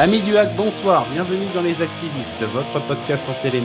Amis du hack, bonsoir, bienvenue dans Les Activistes, votre podcast censé les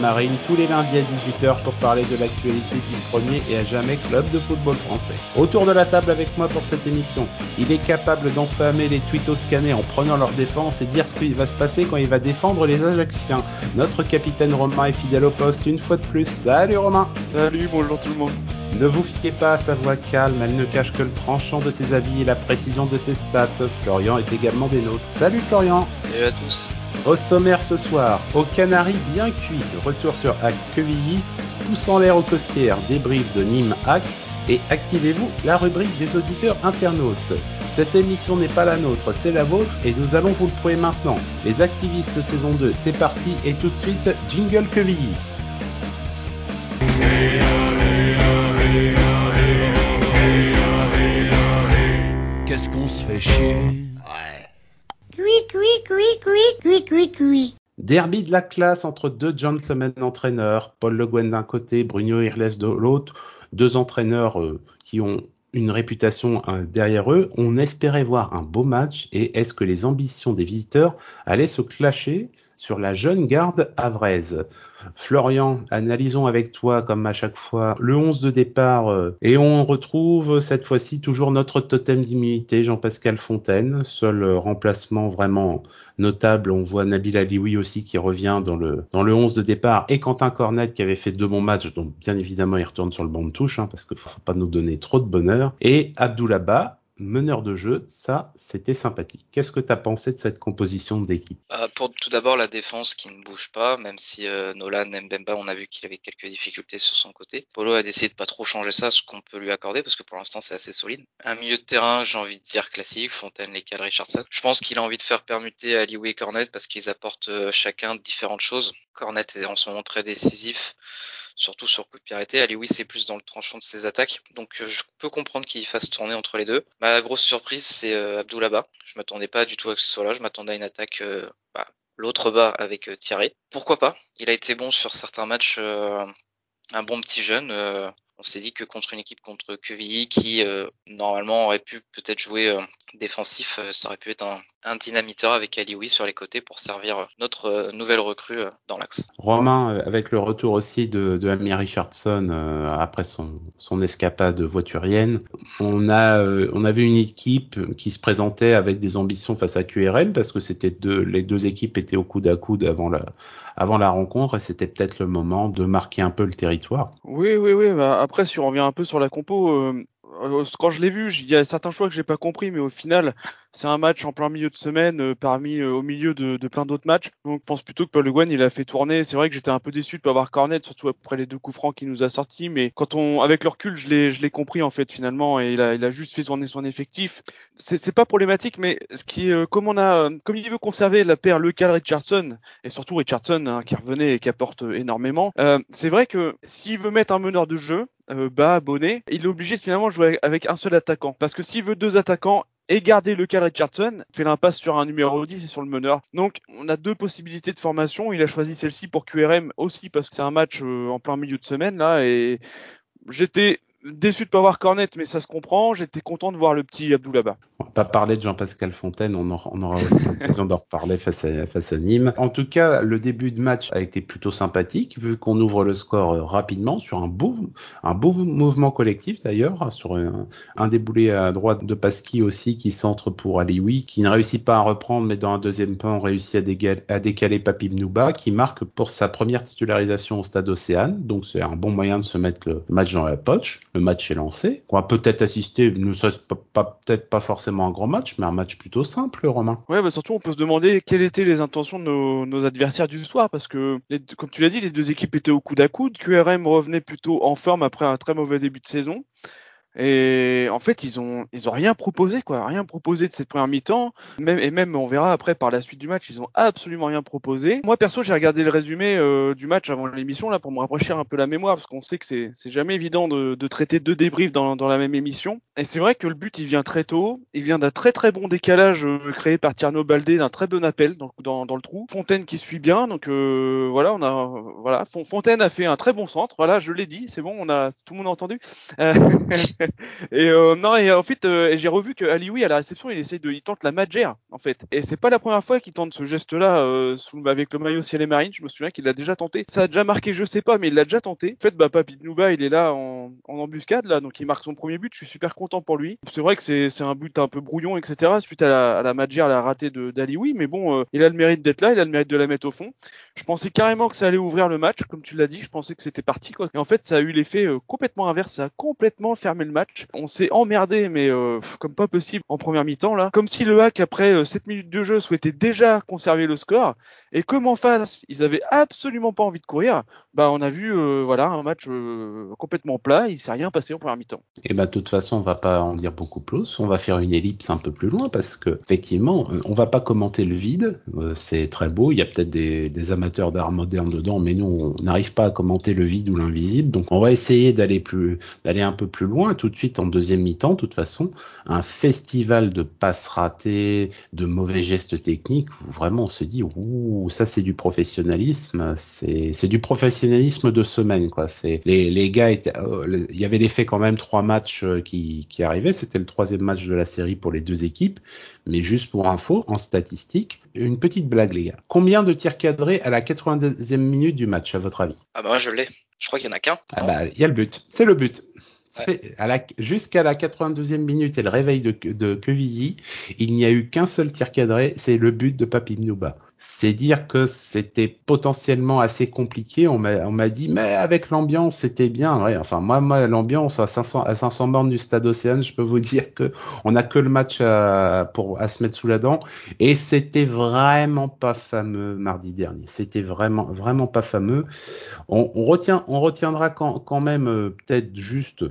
tous les lundis à 18h pour parler de l'actualité du premier et à jamais club de football français. Autour de la table avec moi pour cette émission, il est capable d'enflammer les tweetos scannés en prenant leur défense et dire ce qui va se passer quand il va défendre les Ajaxiens. Notre capitaine Romain est fidèle au poste une fois de plus. Salut Romain Salut, bonjour tout le monde ne vous fiez pas à sa voix calme, elle ne cache que le tranchant de ses avis et la précision de ses stats. Florian est également des nôtres. Salut Florian Salut à tous Au sommaire ce soir, au Canary bien cuit, retour sur Hack Quevilly, poussant l'air au costières, débrief de Nîmes Hack, et activez-vous la rubrique des auditeurs internautes. Cette émission n'est pas la nôtre, c'est la vôtre et nous allons vous le prouver maintenant. Les activistes saison 2, c'est parti et tout de suite, Jingle Quevilly. Qu'est-ce qu'on se fait chier Ouais. Cui, cui, cui, cui, cui, cui, cui. Derby de la classe entre deux gentlemen entraîneurs, Paul Le Guen d'un côté, Bruno Irles de l'autre, deux entraîneurs euh, qui ont une réputation euh, derrière eux. On espérait voir un beau match et est-ce que les ambitions des visiteurs allaient se clasher? Sur la jeune garde avraise. Florian, analysons avec toi, comme à chaque fois, le 11 de départ euh, et on retrouve cette fois-ci toujours notre totem d'immunité, Jean-Pascal Fontaine. Seul remplacement vraiment notable, on voit Nabil Alioui aussi qui revient dans le, dans le 11 de départ et Quentin Cornet qui avait fait deux bons matchs, donc bien évidemment il retourne sur le banc de touche hein, parce qu'il ne faut pas nous donner trop de bonheur. Et Abdoulaba, meneur de jeu, ça, c'était sympathique. Qu'est-ce que tu as pensé de cette composition d'équipe euh, Pour tout d'abord la défense qui ne bouge pas, même si euh, Nolan Mbemba, on a vu qu'il avait quelques difficultés sur son côté. Polo a décidé de pas trop changer ça, ce qu'on peut lui accorder, parce que pour l'instant c'est assez solide. Un milieu de terrain, j'ai envie de dire classique, Fontaine, Lecal, Richardson. Je pense qu'il a envie de faire permuter Aliou et Cornet parce qu'ils apportent euh, chacun différentes choses. Cornet est en ce moment très décisif surtout sur coup de pied arrêté. Ali oui, c'est plus dans le tranchant de ses attaques. Donc euh, je peux comprendre qu'il fasse tourner entre les deux. Ma grosse surprise, c'est euh, Abdoulaba. Je m'attendais pas du tout à ce soit là. Je m'attendais à une attaque euh, bah, l'autre bas avec Thierry. Pourquoi pas? Il a été bon sur certains matchs. un bon petit jeune on s'est dit que contre une équipe contre Quevilly qui normalement aurait pu peut-être jouer défensif, ça aurait pu être un, un dynamiteur avec Alioui sur les côtés pour servir notre euh, nouvelle recrue euh, dans l'axe. Romain, euh, avec le retour aussi de, de Amir Richardson après son, son escapade voiturienne, on a, on a vu une équipe qui se présentait avec des ambitions face à QRM parce que c'était deux, les deux équipes étaient au coude à coude avant la, avant la rencontre et c'était peut-être le moment de marquer un peu le territoire. Oui, oui, oui. Bah après, si on revient un peu sur la compo, euh, quand je l'ai vu, il y a certains choix que j'ai pas compris, mais au final, c'est un match en plein milieu de semaine, euh, parmi euh, au milieu de, plein d'autres matchs. Donc, je pense plutôt que Paul Le Guen, il a fait tourner. C'est vrai que j'étais un peu déçu de pas avoir Cornet, surtout après les deux coups francs qu'il nous a sortis. Mais quand on, avec le recul, je l'ai, je l'ai compris en fait finalement, et il a, il a juste fait tourner son effectif. C'est, c'est pas problématique, mais ce qui, comme on a, comme il veut conserver la paire Le Cal Richardson et surtout Richardson hein, qui revenait et qui apporte énormément. Euh, c'est vrai que s'il veut mettre un meneur de jeu, euh, bas, bonnet, il est obligé de finalement jouer avec un seul attaquant. Parce que s'il veut deux attaquants et garder le cas Richardson, fait l'impasse sur un numéro 10 et sur le meneur. Donc on a deux possibilités de formation. Il a choisi celle-ci pour QRM aussi parce que c'est un match euh, en plein milieu de semaine là et j'étais déçu de pas voir Cornet, mais ça se comprend. J'étais content de voir le petit Abdoulaba. On va pas parler de Jean-Pascal Fontaine, on aura, aura aussi l'occasion d'en reparler face à, face à Nîmes. En tout cas, le début de match a été plutôt sympathique, vu qu'on ouvre le score euh, rapidement sur un beau, un beau mouvement collectif d'ailleurs, sur un, déboulé à droite de Pasqui aussi qui centre pour Alioui, qui ne réussit pas à reprendre, mais dans un deuxième temps, on réussit à, à décaler Papi Mnouba, qui marque pour sa première titularisation au stade Océane. Donc c'est un bon moyen de se mettre le match dans la poche le match est lancé. On va peut-être assister, ne serait pas, peut-être pas forcément un grand match, mais un match plutôt simple, Romain. Ouais, bah surtout on peut se demander quelles étaient les intentions de nos adversaires du soir, parce que comme tu l'as dit, les deux équipes étaient au coude à coude. QRM revenait plutôt en forme après un très mauvais début de saison. Et en fait, ils ont ils ont rien proposé quoi, rien proposé de cette première mi-temps. Même et même on verra après par la suite du match, ils ont absolument rien proposé. Moi perso, j'ai regardé le résumé euh, du match avant l'émission là pour me rafraîchir un peu la mémoire parce qu'on sait que c'est c'est jamais évident de, de traiter deux débriefs dans dans la même émission. Et c'est vrai que le but il vient très tôt, il vient d'un très très bon décalage euh, créé par Tierno Baldé, d'un très bon appel dans, dans, dans le trou. Fontaine qui suit bien, donc euh, voilà on a voilà Fontaine a fait un très bon centre. Voilà, je l'ai dit, c'est bon, on a tout le monde a entendu. et euh, non, et en fait, euh, j'ai revu que Alioui à la réception, il essaye de, il tente la magère en fait. Et c'est pas la première fois qu'il tente ce geste-là euh, avec le maillot ciel et marine. Je me souviens qu'il l'a déjà tenté. Ça a déjà marqué, je sais pas, mais il l'a déjà tenté. En fait, bah Papi Nouba, il est là en, en embuscade là, donc il marque son premier but. Je suis super content pour lui. C'est vrai que c'est c'est un but un peu brouillon, etc. Suite à la, à la magère, la ratée de d'Alioui, mais bon, euh, il a le mérite d'être là, il a le mérite de la mettre au fond. Je pensais carrément que ça allait ouvrir le match, comme tu l'as dit. Je pensais que c'était parti, quoi. Et en fait, ça a eu l'effet euh, complètement inverse. Ça a complètement fermé le match. On s'est emmerdé, mais euh, comme pas possible en première mi-temps, là. Comme si le hack, après euh, 7 minutes de jeu, souhaitait déjà conserver le score. Et comme en face, ils avaient absolument pas envie de courir, bah, on a vu, euh, voilà, un match euh, complètement plat. Il s'est rien passé en première mi-temps. Et bah de toute façon, on va pas en dire beaucoup plus. On va faire une ellipse un peu plus loin parce que effectivement, on va pas commenter le vide. C'est très beau. Il y a peut-être des, des amateurs d'art moderne dedans, mais nous, on n'arrive pas à commenter le vide ou l'invisible. Donc, on va essayer d'aller plus, d'aller un peu plus loin. Tout de suite en deuxième mi-temps, de toute façon, un festival de passes ratées, de mauvais gestes techniques. Où vraiment, on se dit, ouh, ça c'est du professionnalisme. C'est, du professionnalisme de semaine, quoi. C'est les, les gars étaient, euh, il y avait l'effet quand même trois matchs euh, qui, qui arrivaient. C'était le troisième match de la série pour les deux équipes. Mais juste pour info, en statistique, une petite blague, les gars. Combien de tirs cadrés à la 92e minute du match, à votre avis? Ah bah moi je l'ai. Je crois qu'il y en a qu'un. Ah bah, il y a le but. C'est le but. Jusqu'à la 92e minute et le réveil de, de Quevilly, il n'y a eu qu'un seul tir cadré, c'est le but de Papi Mnuba. C'est dire que c'était potentiellement assez compliqué. On m'a dit, mais avec l'ambiance, c'était bien. Enfin, moi, l'ambiance à 500, à 500 bornes du stade Océane, je peux vous dire que on a que le match à, pour, se mettre sous la dent. Et c'était vraiment pas fameux mardi dernier. C'était vraiment, vraiment pas fameux. On, retiendra quand, quand même euh, peut-être juste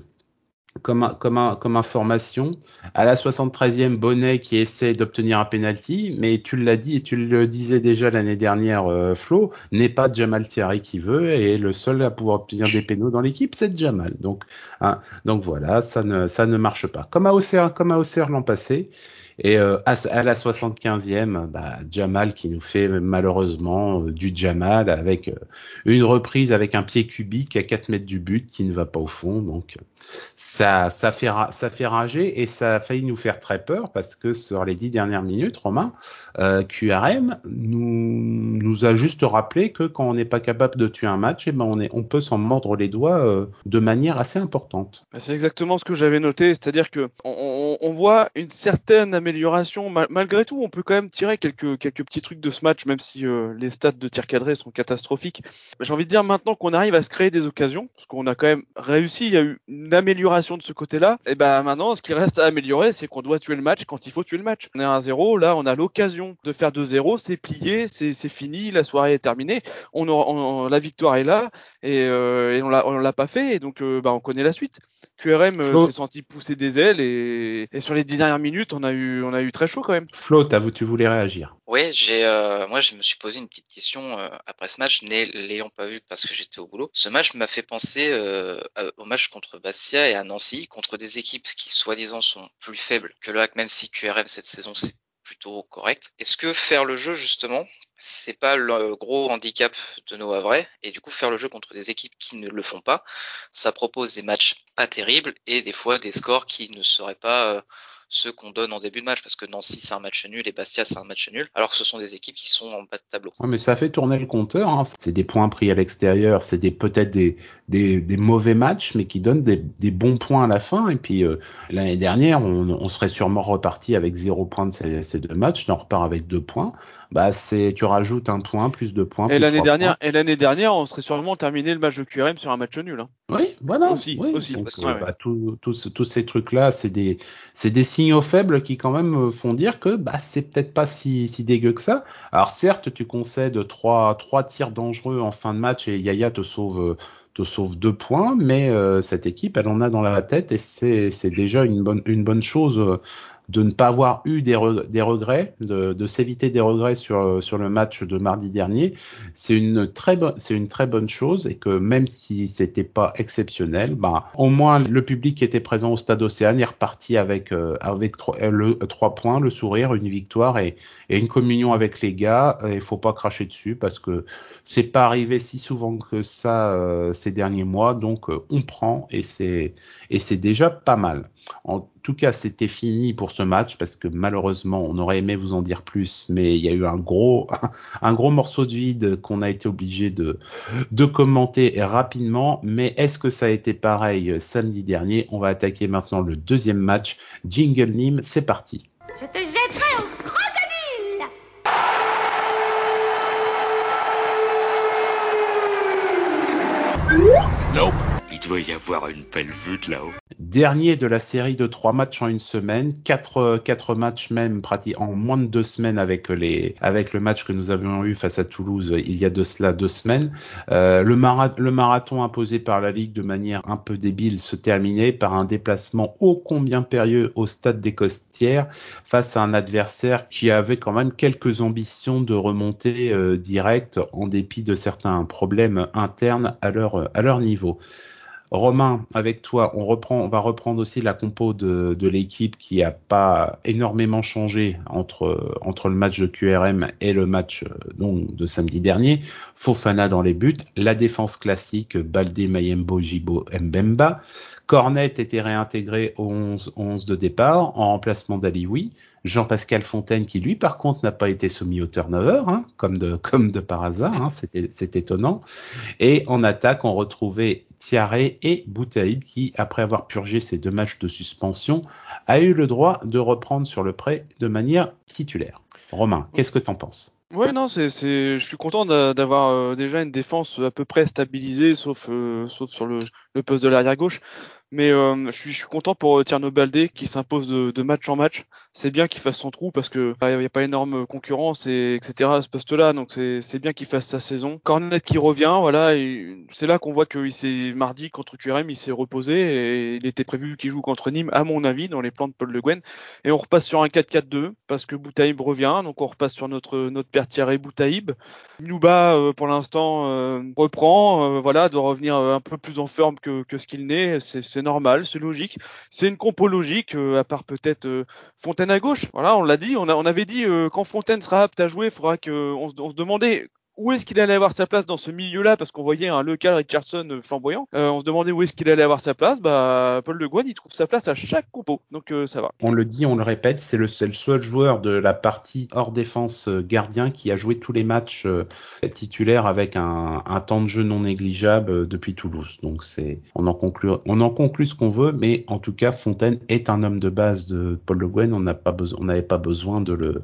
comme, comme, comme information à la 73e Bonnet qui essaie d'obtenir un penalty, mais tu l'as dit et tu le disais déjà l'année dernière, euh, Flo, n'est pas Jamal Thierry qui veut et le seul à pouvoir obtenir des pénaux dans l'équipe, c'est Jamal. Donc, hein, donc voilà, ça ne, ça ne marche pas. Comme à Auxerre, comme à l'an passé. Et euh, à, à la 75e, bah, Jamal qui nous fait malheureusement euh, du Jamal avec euh, une reprise avec un pied cubique à 4 mètres du but qui ne va pas au fond. Donc ça, ça, fait, ça fait rager et ça a failli nous faire très peur parce que sur les dix dernières minutes, Romain, euh, QRM nous, nous a juste rappelé que quand on n'est pas capable de tuer un match, eh ben on, est, on peut s'en mordre les doigts euh, de manière assez importante. C'est exactement ce que j'avais noté, c'est-à-dire que on, on- voit une certaine amélioration. Ma- malgré tout, on peut quand même tirer quelques, quelques petits trucs de ce match, même si euh, les stats de tir cadré sont catastrophiques. J'ai envie de dire maintenant qu'on arrive à se créer des occasions, parce qu'on a quand même réussi, il y a eu amélioration de ce côté-là. Et ben maintenant, ce qui reste à améliorer, c'est qu'on doit tuer le match quand il faut tuer le match. On est à 1-0, là, on a l'occasion de faire 2-0, c'est plié, c'est fini, la soirée est terminée. On, aura- on- la victoire est là, et, euh, et on l'a on l'a pas fait, et donc euh, bah, on connaît la suite. QRM euh, s'est senti pousser des ailes et, et sur les dix dernières minutes, on a eu, on a eu très chaud quand même. Flo, t'as- tu voulais réagir. Ouais, j'ai, euh, moi, je me suis posé une petite question euh, après ce match, n'ay- l'ayant pas vu parce que j'étais au boulot. Ce match m'a fait penser euh, au match contre Et à Nancy, contre des équipes qui soi-disant sont plus faibles que le HAC, même si QRM cette saison c'est plutôt correct. Est-ce que faire le jeu justement, c'est pas le gros handicap de nos Havrais Et du coup, faire le jeu contre des équipes qui ne le font pas, ça propose des matchs pas terribles et des fois des scores qui ne seraient pas euh, ceux qu'on donne en début de match parce que Nancy c'est un match nul et Bastia c'est un match nul alors que ce sont des équipes qui sont en bas de tableau. Ouais, mais ça fait tourner le compteur. hein. C'est des points pris à l'extérieur, c'est peut-être des, mauvais matchs, mais qui donnent des, bons points à la fin. Et puis euh, l'année dernière, on, serait sûrement reparti avec zéro point de ces deux matchs. On repart avec deux points. Bah c'est tu rajoutes un point plus deux points. Et l'année dernière, et l'année dernière, on serait sûrement terminé le match de QRM sur un match nul. hein. Oui, voilà. Aussi, oui. aussi, Donc, aussi, euh, ouais, bah, tous- tous tous ces trucs-là, c'est des c'est des signaux faibles qui quand même euh, font dire que bah c'est peut-être pas si si dégueu que ça. Alors certes, tu concèdes trois trois tirs dangereux en fin de match et Yaya te sauve euh, te sauve deux points, mais euh, cette équipe, elle en a dans la tête et c'est c'est déjà une bonne une bonne chose euh, de ne pas avoir eu des, regrets, de, s'éviter des regrets sur, sur le match de mardi dernier, c'est une très une très bonne chose et que même si c'était pas exceptionnel, bah, au moins le public qui était présent au stade Océane est reparti avec, euh, avec trois, euh, le, points, le sourire, une victoire et, et une communion avec les gars. Il faut pas cracher dessus parce que c'est pas arrivé si souvent que ça euh, ces derniers mois, donc on prend et c'est et c'est déjà pas mal. Tout cas, c'était fini pour ce match parce que malheureusement, on aurait aimé vous en dire plus, mais il y a eu un gros, morceau de vide qu'on a été obligé de, commenter rapidement. Mais est-ce que ça a été pareil samedi dernier? On va attaquer maintenant le deuxième match. Jingle Nîmes, c'est parti. Je te jetterai y avoir une belle vue de là-haut. Dernier de la série de trois matchs en une semaine, quatre, quatre matchs même en moins de deux semaines avec les avec le match que nous avions eu face à Toulouse il y a de cela deux semaines. Euh, le, mara le marathon imposé par la Ligue de manière un peu débile se terminait par un déplacement ô combien périlleux au stade des Costières face à un adversaire qui avait quand même quelques ambitions de remonter euh, direct en dépit de certains problèmes internes à leur niveau. Romain, avec toi, on reprend, on va reprendre aussi la compo de, l'équipe qui a pas énormément changé entre entre le match de QRM et le match euh, donc de samedi dernier. Fofana dans les buts, la défense classique Baldé, Mayembo, Jibo, Mbemba. Cornet était réintégré au 11, 11 de départ en remplacement d'Alioui. Jean-Pascal Fontaine qui lui par contre n'a pas été soumis au turnover hein, comme de par hasard hein, c'est étonnant et en attaque on retrouvait Thiaré et Boutaïb qui après avoir purgé ces deux matchs de suspension a eu le droit de reprendre sur le prêt de manière titulaire. Romain, qu'est-ce que t'en penses? Ouais, non, c'est, je suis content d'a- d'avoir euh, déjà une défense à peu près stabilisée, sauf, euh, sur le poste de l'arrière gauche. Mais euh, je, suis, je suis content pour euh, Tierno Baldé qui s'impose de, de match en match. C'est bien qu'il fasse son trou parce que bah, il n'y a pas énorme concurrence et etc. à ce poste-là, donc c'est, bien qu'il fasse sa saison. Cornet qui revient, voilà, c'est là qu'on voit que s'est mardi contre QRM, il s'est reposé et il était prévu qu'il joue contre Nîmes, à mon avis, dans les plans de Paul Le Guen. Et on repasse sur un 4-4-2 parce que Boutaïb revient, donc on repasse sur notre notre père Thierry Boutaïb. Nouba, euh, pour l'instant, euh, reprend, euh, voilà, doit revenir euh, un peu plus en forme que, que ce qu'il n'est. C'est, c'est normal, c'est logique. C'est une compo logique, euh, à part peut-être euh, Fontaine à gauche. Voilà, on l'a dit, on, avait dit euh, quand Fontaine sera apte à jouer, il faudra que on se, on se demandait où est-ce qu'il allait avoir sa place dans ce milieu-là parce qu'on voyait un local Richardson flamboyant. Euh, on se demandait où est-ce qu'il allait avoir sa place. Bah, Paul Le Guen, il trouve sa place à chaque compo, donc euh, ça va. On le dit, on le répète, c'est le, le seul joueur de la partie hors défense euh, gardien qui a joué tous les matchs titulaires avec un, temps de jeu non négligeable depuis Toulouse. Donc c'est, on en conclut, on en conclut ce qu'on veut, mais en tout cas, Fontaine est un homme de base de Paul Le Guen. On on n'avait pas besoin de le,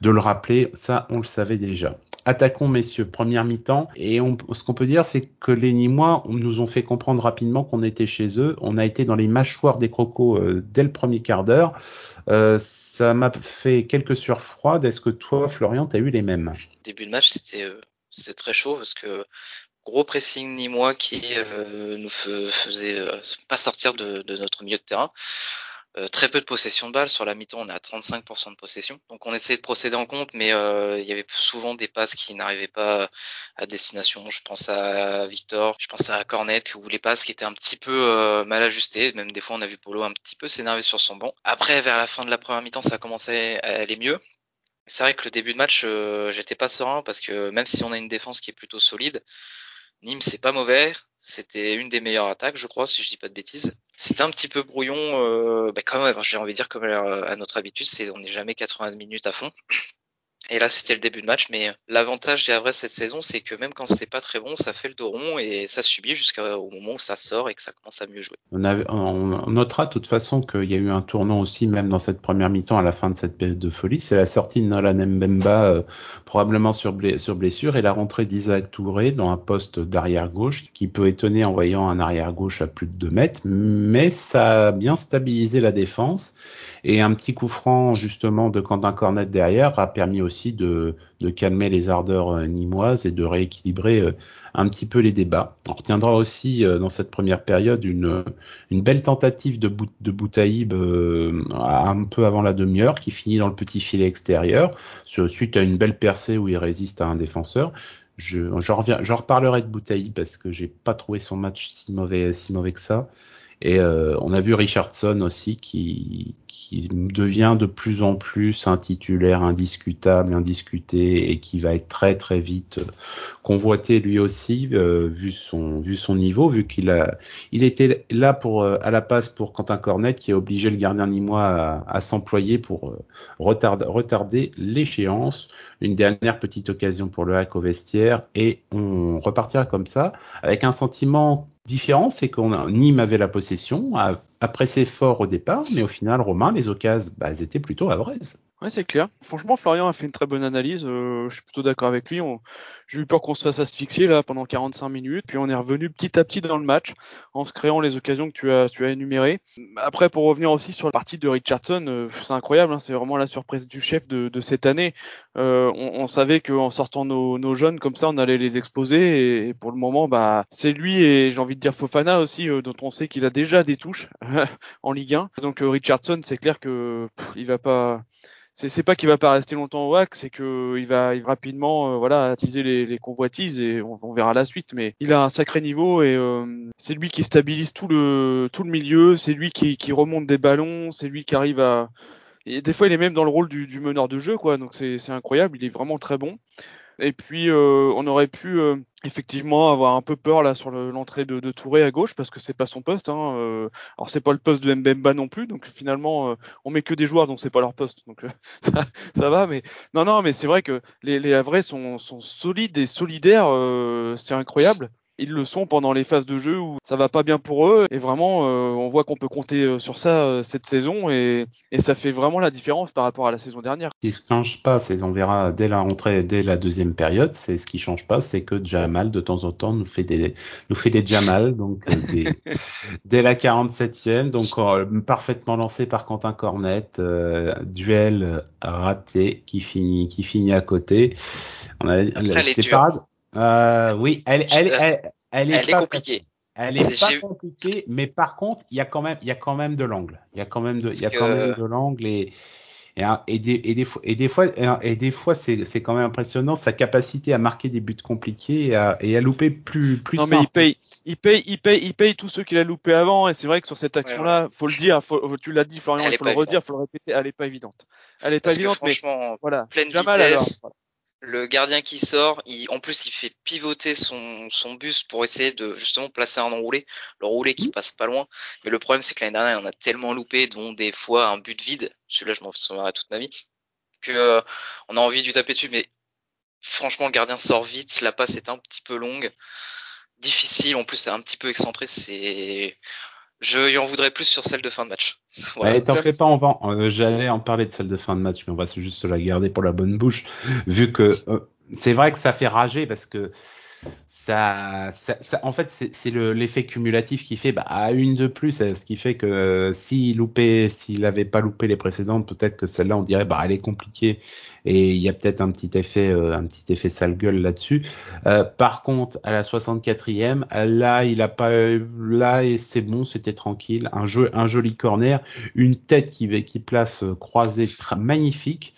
de le rappeler. Ça, on le savait déjà. Attaquons, messieurs, première mi-temps. Et on, ce qu'on peut dire, c'est que les Nîmois nous ont fait comprendre rapidement qu'on était chez eux. On a été dans les mâchoires des crocos euh, dès le premier quart d'heure. Euh, ça m'a fait quelques sueurs. Est-ce que toi, Florian, t'as eu les mêmes? Début de match, c'était euh, c'était très chaud parce que gros pressing ni qui euh, nous faisait pas sortir de notre milieu de terrain. Euh, très peu de possession de balle. Sur la mi-temps, on est à 35% de possession. Donc on essayait de procéder en compte, mais euh, il y avait souvent des passes qui n'arrivaient pas à destination. Je pense à Victor, je pense à Cornet, ou les passes qui étaient un petit peu euh, mal ajustées. Même des fois, on a vu Polo un petit peu s'énerver sur son banc. Après, vers la fin de la première mi-temps, ça a commencé à aller mieux. C'est vrai que le début de match, euh, j'étais pas serein parce que même si on a une défense qui est plutôt solide, Nîmes c'est pas mauvais. C'était une des meilleures attaques, je crois, si je dis pas de bêtises. C'était un petit peu brouillon, euh, bah quand même. J'ai envie de dire comme à, notre habitude, c'est on n'est jamais 80 minutes à fond. Et là, c'était le début de match, mais l'avantage des Havrais cette saison, c'est que même quand c'est pas très bon, ça fait le dos rond et ça subit jusqu'au moment où ça sort et que ça commence à mieux jouer. on, notera de toute façon qu'il y a eu un tournant aussi, même dans cette première mi-temps, à la fin de cette période de folie. C'est la sortie de Nolan Mbemba, euh, probablement sur, sur blessure, et la rentrée d'Isaac Touré dans un poste d'arrière gauche, qui peut étonner en voyant un arrière gauche à plus de 2 mètres, mais ça a bien stabilisé la défense. Et un petit coup franc justement de Quentin Cornet derrière a permis aussi de, calmer les ardeurs euh, nimoises et de rééquilibrer euh, un petit peu les débats. On retiendra aussi euh, dans cette première période une, belle tentative de, Bout, Boutaïb un peu avant la demi-heure qui finit dans le petit filet extérieur suite à une belle percée où il résiste à un défenseur. Je, reviens, reparlerai de Boutaïb parce que j'ai pas trouvé son match si mauvais, si mauvais que ça. Et on a vu Richardson aussi qui, qui devient de plus en plus un titulaire indiscutable, indiscuté et qui va être très très vite convoité lui aussi euh, vu son niveau, vu qu'il était là pour euh, à la passe pour Quentin Cornet qui a obligé le gardien nîmois à, à s'employer pour retarder, retarder l'échéance. Une dernière petite occasion pour le hack au vestiaire et on repartira comme ça avec un sentiment différent, c'est qu'on Nîmes avait la possession, après c'est fort au départ, mais au final, Romain, les occasions, bah, elles étaient plutôt à Brest. Ouais, c'est clair. Franchement, Florian a fait une très bonne analyse. Euh, je suis plutôt d'accord avec lui. J'ai eu peur qu'on se fasse asphyxier là pendant 45 minutes, puis on est revenu petit à petit dans le match en se créant les occasions que tu as, tu as énumérées. Après, pour revenir aussi sur la partie de Richardson, euh, c'est incroyable. Hein, c'est vraiment la surprise du chef de, de cette année. Euh, on, on, savait qu'en sortant nos, nos, jeunes comme ça, on allait les exposer. Et, pour le moment, bah, c'est lui et j'ai envie de dire Fofana aussi, euh, dont on sait qu'il a déjà des touches en Ligue 1. Donc Richardson, c'est clair que il va pas c'est pas qu'il va pas rester longtemps au WAC, c'est va, il va rapidement euh, voilà attiser les, les convoitises et on, verra la suite. Mais il a un sacré niveau et euh, c'est lui qui stabilise tout le tout le milieu, c'est lui qui, remonte des ballons, c'est lui qui arrive à des fois il est même dans le rôle du, du meneur de jeu quoi. Donc c'est incroyable, il est vraiment très bon. Et puis euh, on aurait pu euh, effectivement avoir un peu peur là sur l'entrée de, de, Touré à gauche parce que c'est pas son poste. Hein, euh. Alors c'est pas le poste de Mbemba non plus, donc finalement euh, on met que des joueurs donc c'est pas leur poste, donc euh, ça, ça, va. Mais non non, mais c'est vrai que les, les sont, sont solides et solidaires, c'est incroyable ils le sont pendant les phases de jeu où ça va pas bien pour eux et vraiment euh, on voit qu'on peut compter euh, sur ça euh, cette saison et, et, ça fait vraiment la différence par rapport à la saison dernière. Ce qui ne change pas, c'est on verra dès la rentrée, dès la deuxième période, c'est ce qui change pas, c'est que Jamal de temps en temps nous fait des nous fait des Jamal donc des, dès la 47e donc parfaitement lancé par Quentin Cornet, duel raté qui finit qui finit à côté. On a c'est parade euh, oui, elle, elle, elle, elle, est, elle est compliquée. Elle est, pas compliquée, mais par contre, il y a quand même, il y a quand même de l'angle. Il y a quand même de, il y a quand même de l'angle et et, et, des, et, des, fois, et des fois, et des fois, c'est, c'est quand même impressionnant sa capacité à marquer des buts compliqués et à, et à louper plus, plus. Non simple. mais il paye, il paye, il paye, il paye tous ceux qu'il a loupé avant. Et c'est vrai que sur cette action-là, ouais, ouais. faut le dire, faut, tu l'as dit, Florian, il faut le redire, évidente. faut le répéter, elle est pas évidente. Elle est pas évidente, mais voilà. Pleine Jamal vitesse. alors. Voilà le gardien qui sort, il, en plus il fait pivoter son, son bus pour essayer de justement placer un enroulé, le roulé qui passe pas loin. Mais le problème c'est que l'année dernière il en a tellement loupé, dont des fois un but vide, celui-là je m'en souviendrai toute ma vie, que euh, on a envie de taper dessus. Mais franchement le gardien sort vite, la passe est un petit peu longue, difficile, en plus c'est un petit peu excentré, c'est je y en voudrais plus sur celle de fin de match. Ouais, T'en fais pas, on va, euh, j'allais en parler de celle de fin de match, mais on va juste la garder pour la bonne bouche, vu que euh, c'est vrai que ça fait rager parce que ça, ça, ça en fait, c'est l'effet cumulatif qui fait bah, à une de plus, ce qui fait que euh, s'il loupait, s'il avait pas loupé les précédentes, peut-être que celle-là, on dirait bah elle est compliquée et il y a peut-être un petit effet, euh, un petit effet sale gueule là-dessus. Euh, par contre, à la 64e, là, il a pas, là c'est bon, c'était tranquille, un jeu, un joli corner, une tête qui qui place croisée magnifique.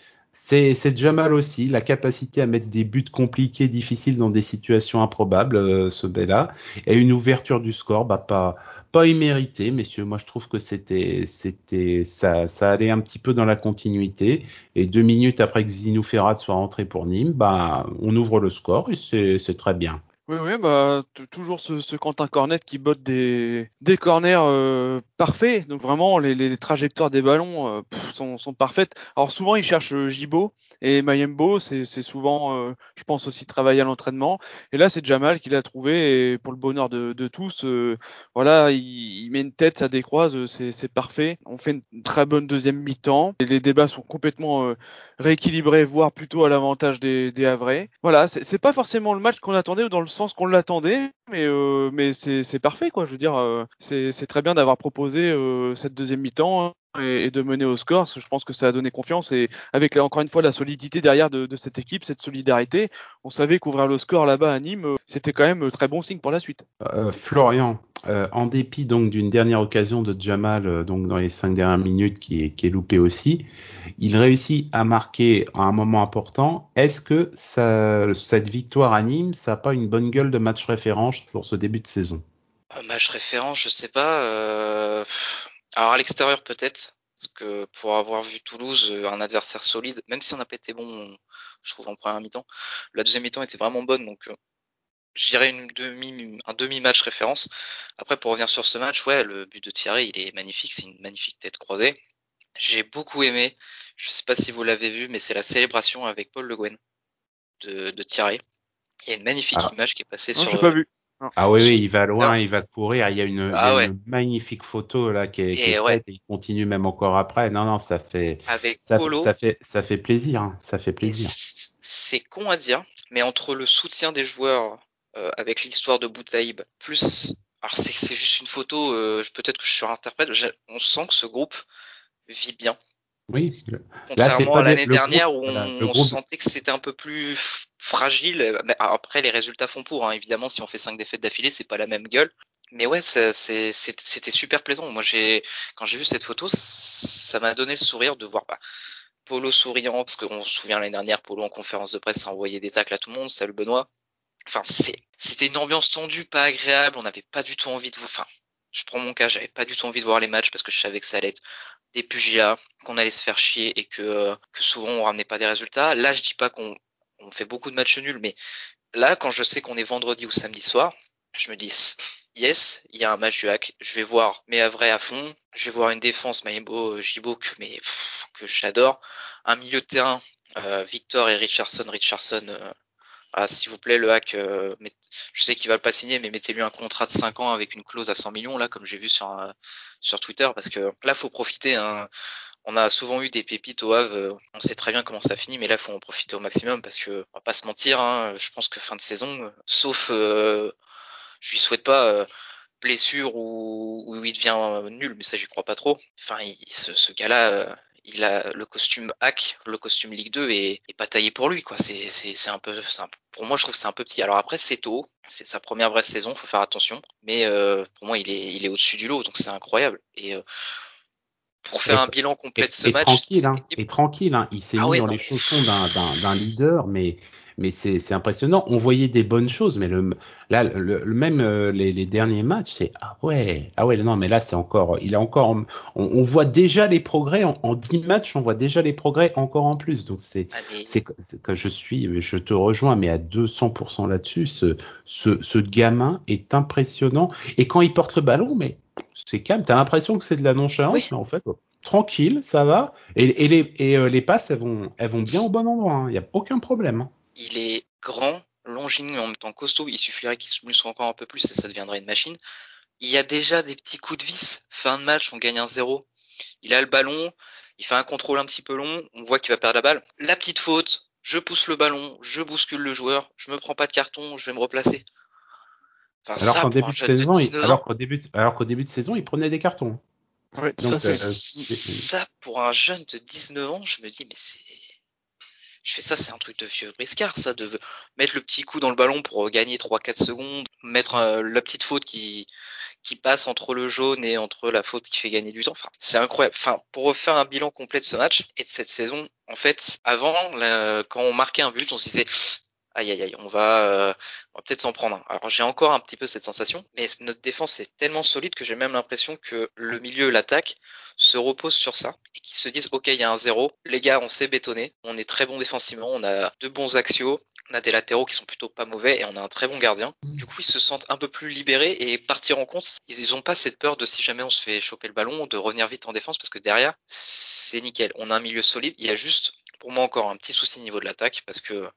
C'est déjà mal aussi, la capacité à mettre des buts compliqués, difficiles dans des situations improbables, euh, ce Bella, et une ouverture du score, bah pas pas imméritée, messieurs. Moi, je trouve que c'était c'était ça ça allait un petit peu dans la continuité. Et deux minutes après que Zinou Ferrat soit rentré pour Nîmes, bah on ouvre le score et c'est très bien. Oui, oui, bah toujours ce, Quentin Cornet qui botte des, des corners euh, parfaits. Donc vraiment, les, les, trajectoires des ballons euh, sont, sont, parfaites. Alors souvent, il cherche euh, Jibo et Mayembo. C'est souvent, euh, je pense aussi, travailler à l'entraînement. Et là, c'est Jamal qui l'a trouvé. Et pour le bonheur de, de tous, voilà, il, met une tête, ça décroise, c'est parfait. On fait une très bonne deuxième mi-temps. Les débats sont complètement rééquilibrés, voire plutôt à l'avantage des, des Havrais. Voilà, c'est pas forcément le match qu'on attendait ou dans le sens qu'on l'attendait, mais euh, c'est parfait quoi. Je veux dire, euh, c'est très bien d'avoir proposé euh, cette deuxième mi-temps et, et de mener au score. Je pense que ça a donné confiance et avec encore une fois la solidité derrière de, de cette équipe, cette solidarité, on savait qu'ouvrir le score là-bas à Nîmes, c'était quand même très bon signe pour la suite. Florian, euh, en dépit donc d'une dernière occasion de Jamal euh, dans les cinq dernières minutes qui est, qui est loupé aussi, il réussit à marquer à un moment important. Est-ce que cette victoire à Nîmes, ça n'a pas une bonne gueule de match référence pour ce début de saison? Un match référent, je sais pas. euh, Alors à l'extérieur peut-être, parce que pour avoir vu Toulouse, euh, un adversaire solide, même si on n'a pas été bon, je trouve en première mi-temps, la deuxième mi-temps était vraiment bonne, donc euh, je dirais une demi, un demi-match référence. Après pour revenir sur ce match, ouais, le but de Thierry, il est magnifique, c'est une magnifique tête croisée. J'ai beaucoup aimé, je sais pas si vous l'avez vu, mais c'est la célébration avec Paul Le Guen de, de Thierry. Il y a une magnifique Ah. image qui est passée Non, sur. j'ai pas vu. Ah oui, oui, il va loin, il va courir. Il y a une, il y Ah a ouais. une magnifique photo là qui est, qui Et est ouais. faite et il continue même encore après. Non, non, ça fait, Avec ça, Polo. ça fait, ça fait plaisir. hein, Ça fait plaisir. C'est con à dire, mais entre le soutien des joueurs euh, avec l'histoire de Boutaïb, plus, alors c'est c'est juste une photo, euh, peut-être que je surinterprète, j'ai- on sent que ce groupe vit bien. Oui. Contrairement à l'année dernière groupe, où on, voilà, le on groupe- sentait que c'était un peu plus fragile. Mais après, les résultats font pour. Hein. Évidemment, si on fait cinq défaites d'affilée, c'est pas la même gueule. Mais ouais, ça- c'est- c'est- c'était super plaisant. Moi, j'ai quand j'ai vu cette photo, ça m'a donné le sourire de voir bah, Polo souriant, parce qu'on se souvient l'année dernière, Polo en conférence de presse a envoyé des tacles à tout le monde. Salut Benoît. Enfin, c'était une ambiance tendue, pas agréable. On n'avait pas du tout envie de. Enfin, je prends mon cas, j'avais pas du tout envie de voir les matchs parce que je savais que ça allait être des pugilats, qu'on allait se faire chier et que, euh, que souvent on ramenait pas des résultats. Là, je dis pas qu'on on fait beaucoup de matchs nuls, mais là, quand je sais qu'on est vendredi ou samedi soir, je me dis yes, il y a un match du hack. Je vais voir mes vrais à fond. Je vais voir une défense Maïbo, Jibo que mais que j'adore. Un milieu de terrain, euh, Victor et Richardson. Richardson, euh, ah, s'il vous plaît, le hack, euh, je sais qu'il va pas signer, mais mettez-lui un contrat de 5 ans avec une clause à 100 millions, là, comme j'ai vu sur, euh, sur Twitter, parce que là, faut profiter. Hein. On a souvent eu des pépites au Havre, euh, on sait très bien comment ça finit, mais là, faut en profiter au maximum, parce que, on va pas se mentir, hein, je pense que fin de saison, sauf, euh, je lui souhaite pas euh, blessure ou, ou il devient nul, mais ça, j'y crois pas trop. Enfin, ce, ce gars-là, il a le costume hack, le costume Ligue 2 est, est pas taillé pour lui, quoi. C'est, c'est, c'est un peu, un- pour moi, je trouve que c'est un peu petit. Alors après, c'est tôt, c'est sa première vraie saison, faut faire attention. Mais euh, pour moi, il est, il est au-dessus du lot, donc c'est incroyable. Et euh, pour faire Et- un bilan complet Et, de ce et match, tranquille, hein, et tranquille, hein, il s'est Ah mis ouais, dans non, les chaussons d'un, d'un, d'un leader, mais, mais c'est, impressionnant. On voyait des bonnes choses, mais le, là, le, le- même euh, les, les derniers matchs, c'est ah ouais, ah ouais, non, mais là c'est encore, il est encore, on, on voit déjà les progrès en, en 10 matchs, on voit déjà les progrès encore en plus. Donc c'est, Ah, c'est que, je suis, je te rejoins, mais à 200% là-dessus, ce, ce, ce gamin est impressionnant. Et quand il porte le ballon, mais c'est calme. T'as l'impression que c'est de la nonchalance, Oui. mais en fait, tranquille, ça va. Et, et les, et, euh, les passes, elles vont, elles vont bien au bon endroit. Il n'y a aucun problème. hein. Il est grand, longiligne, en même temps costaud. Il suffirait qu'il se muscle encore un peu plus et ça deviendrait une machine. Il y a déjà des petits coups de vis. Fin de match, on gagne un zéro. Il a le ballon, il fait un contrôle un petit peu long, on voit qu'il va perdre la balle. La petite faute, je pousse le ballon, je bouscule le joueur, je me prends pas de carton, je vais me replacer. Enfin, Alors ça, qu'en pour début un de jeune saison, de il- 19 alors ans, qu'au début, de- alors qu'au début de saison, il prenait des cartons. Ouais, Donc, euh, ça, pour un jeune de 19 ans, je me dis, mais c'est, je fais ça, c'est un truc de vieux briscard, ça, de mettre le petit coup dans le ballon pour gagner 3-4 secondes, mettre euh, la petite faute qui, passe entre le jaune et entre la faute qui fait gagner du temps. Enfin, c'est incroyable. Enfin, pour refaire un bilan complet de ce match et de cette saison, en fait, avant, quand on marquait un but, on se disait, aïe aïe aïe, on va, euh, va peut-être s'en prendre un. Alors j'ai encore un petit peu cette sensation, mais notre défense est tellement solide que j'ai même l'impression que le milieu, l'attaque, se repose sur ça et qu'ils se disent, ok, il y a un zéro, les gars, on s'est bétonné, on est très bon défensivement, on a de bons axios, on a des latéraux qui sont plutôt pas mauvais et on a un très bon gardien. Du coup, ils se sentent un peu plus libérés et partir en compte. Ils n'ont pas cette peur de si jamais on se fait choper le ballon, de revenir vite en défense parce que derrière, c'est nickel. On a un milieu solide. Il y a juste, pour moi, encore un petit souci au niveau de l'attaque parce que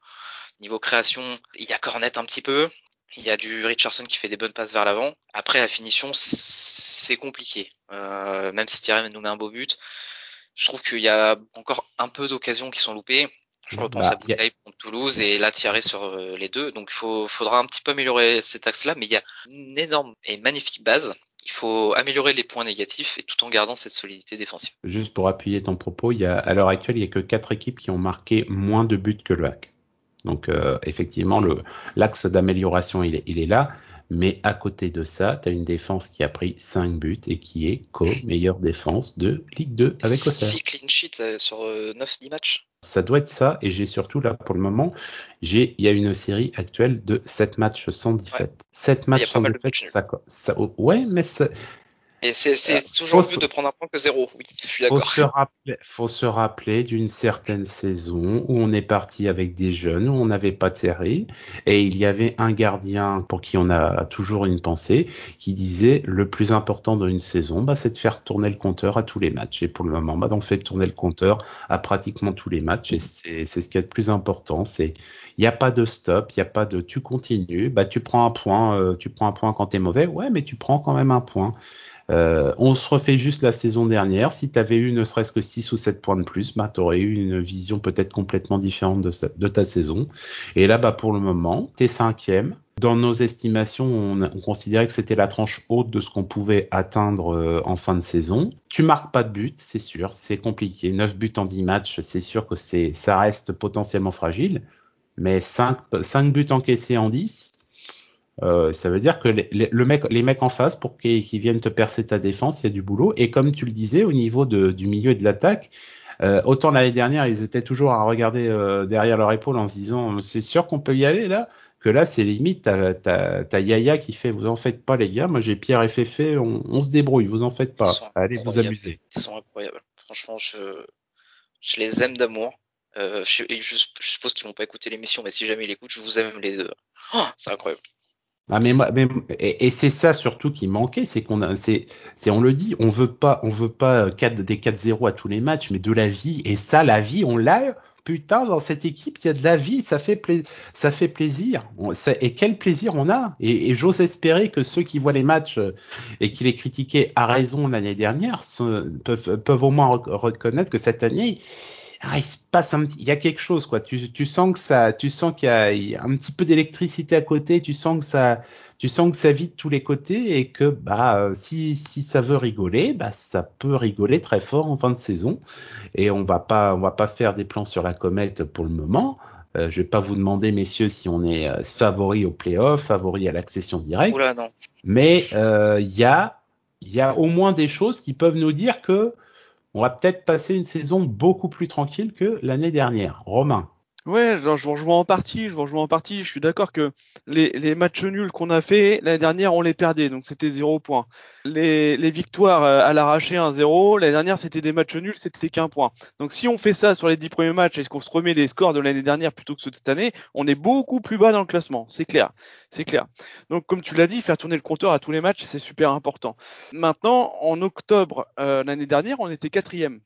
niveau création, il y a Cornet un petit peu. Il y a du Richardson qui fait des bonnes passes vers l'avant. Après, la finition, c'est compliqué. Euh, même si Thierry nous met un beau but, je trouve qu'il y a encore un peu d'occasions qui sont loupées. Je repense Bah, à a- Bouteille contre Toulouse et là Thierry sur euh, les deux. Donc il faudra un petit peu améliorer cet axe-là, mais il y a une énorme et magnifique base. il faut améliorer les points négatifs et tout en gardant cette solidité défensive. Juste pour appuyer ton propos, il y a, à l'heure actuelle, il n'y a que quatre équipes qui ont marqué moins de buts que le hack. Donc euh, effectivement, l'axe d'amélioration, il est, il est là. Mais à côté de ça, tu as une défense qui a pris 5 buts et qui est co-meilleure défense de Ligue 2 avec Auxerre. 6 clean sheets euh, sur 9-10 euh, matchs Ça doit être ça. Et j'ai surtout là, pour le moment, il y a une série actuelle de 7 matchs sans défaite. 7 matchs sans défaite, ça, ça, ouais, mais et c'est euh, toujours mieux de prendre un point que zéro, oui, je suis d'accord. Faut se rappeler, faut se rappeler d'une certaine saison où on est parti avec des jeunes, où on n'avait pas de série, et il y avait un gardien pour qui on a toujours une pensée, qui disait le plus important d'une saison, bah, c'est de faire tourner le compteur à tous les matchs. Et pour le moment, bah, on fait tourner le compteur à pratiquement tous les matchs, et c'est ce qui est le plus important. C'est il n'y a pas de stop, il n'y a pas de tu continues, bah tu prends un point, euh, tu prends un point quand tu es mauvais, ouais, mais tu prends quand même un point. Euh, on se refait juste la saison dernière. Si tu avais eu ne serait-ce que 6 ou 7 points de plus, bah, tu aurais eu une vision peut-être complètement différente de, ta saison. Et là, bah, pour le moment, tu es cinquième. Dans nos estimations, on, considérait que c'était la tranche haute de ce qu'on pouvait atteindre euh, en fin de saison. Tu marques pas de but, c'est sûr, c'est compliqué. 9 buts en 10 matchs, c'est sûr que c'est ça reste potentiellement fragile. Mais 5, 5 buts encaissés en 10, euh, ça veut dire que les, le mec, les mecs en face, pour qu'ils viennent te percer ta défense, il y a du boulot. Et comme tu le disais, au niveau de, du milieu et de l'attaque, euh, autant l'année dernière, ils étaient toujours à regarder euh, derrière leur épaule en se disant c'est sûr qu'on peut y aller là? Que là c'est limite t'as Yaya qui fait vous en faites pas les gars. Moi j'ai Pierre et Féfé on, on, se débrouille vous en faites pas. Allez vous amuser ils sont incroyables. Franchement je je les aime d'amour euh, je, je, suppose qu'ils vont pas écouter l'émission mais si jamais ils l'écoutent je vous aime les deux. Oh, c'est incroyable ah mais, mais et, c'est ça surtout qui manquait, c'est qu'on a, c'est, c'est on le dit, on veut pas, on veut pas 4, des 4-0 à tous les matchs, mais de la vie. Et ça, la vie, on l'a. Putain, dans cette équipe, il y a de la vie, ça fait, ça fait plaisir. et quel plaisir on a. Et, et j'ose espérer que ceux qui voient les matchs euh, et qui les critiquaient à raison l'année dernière peuvent, peuvent au moins reconnaître que cette année, ah, il se passe un il y a quelque chose quoi. Tu, tu sens que ça, tu sens qu'il y, a un petit peu d'électricité à côté. Tu sens que ça, tu sens que ça vit de tous les côtés et que bah si si ça veut rigoler, bah ça peut rigoler très fort en fin de saison. Et on va pas on va pas faire des plans sur la comète pour le moment. Euh, je vais pas vous demander messieurs si on est euh, favori au playoff, favori à l'accession directe. Oula, non. Mais euh, il y a il y a au moins des choses qui peuvent nous dire que on va peut-être passer une saison beaucoup plus tranquille que l'année dernière. Romain. Ouais, genre, je vous rejoins en partie, je vous rejoins en partie. Je suis d'accord que les, matchs nuls qu'on a fait l'année dernière, on les perdait, donc c'était zéro point. Les, les victoires euh, à l'arraché 1-0, l'année dernière c'était des matchs nuls, c'était qu'un point. Donc si on fait ça sur les dix premiers matchs et qu'on se remet les scores de l'année dernière plutôt que ceux de cette année, on est beaucoup plus bas dans le classement, c'est clair, c'est clair. Donc comme tu l'as dit, faire tourner le compteur à tous les matchs, c'est super important. Maintenant, en octobre euh, l'année dernière, on était quatrième.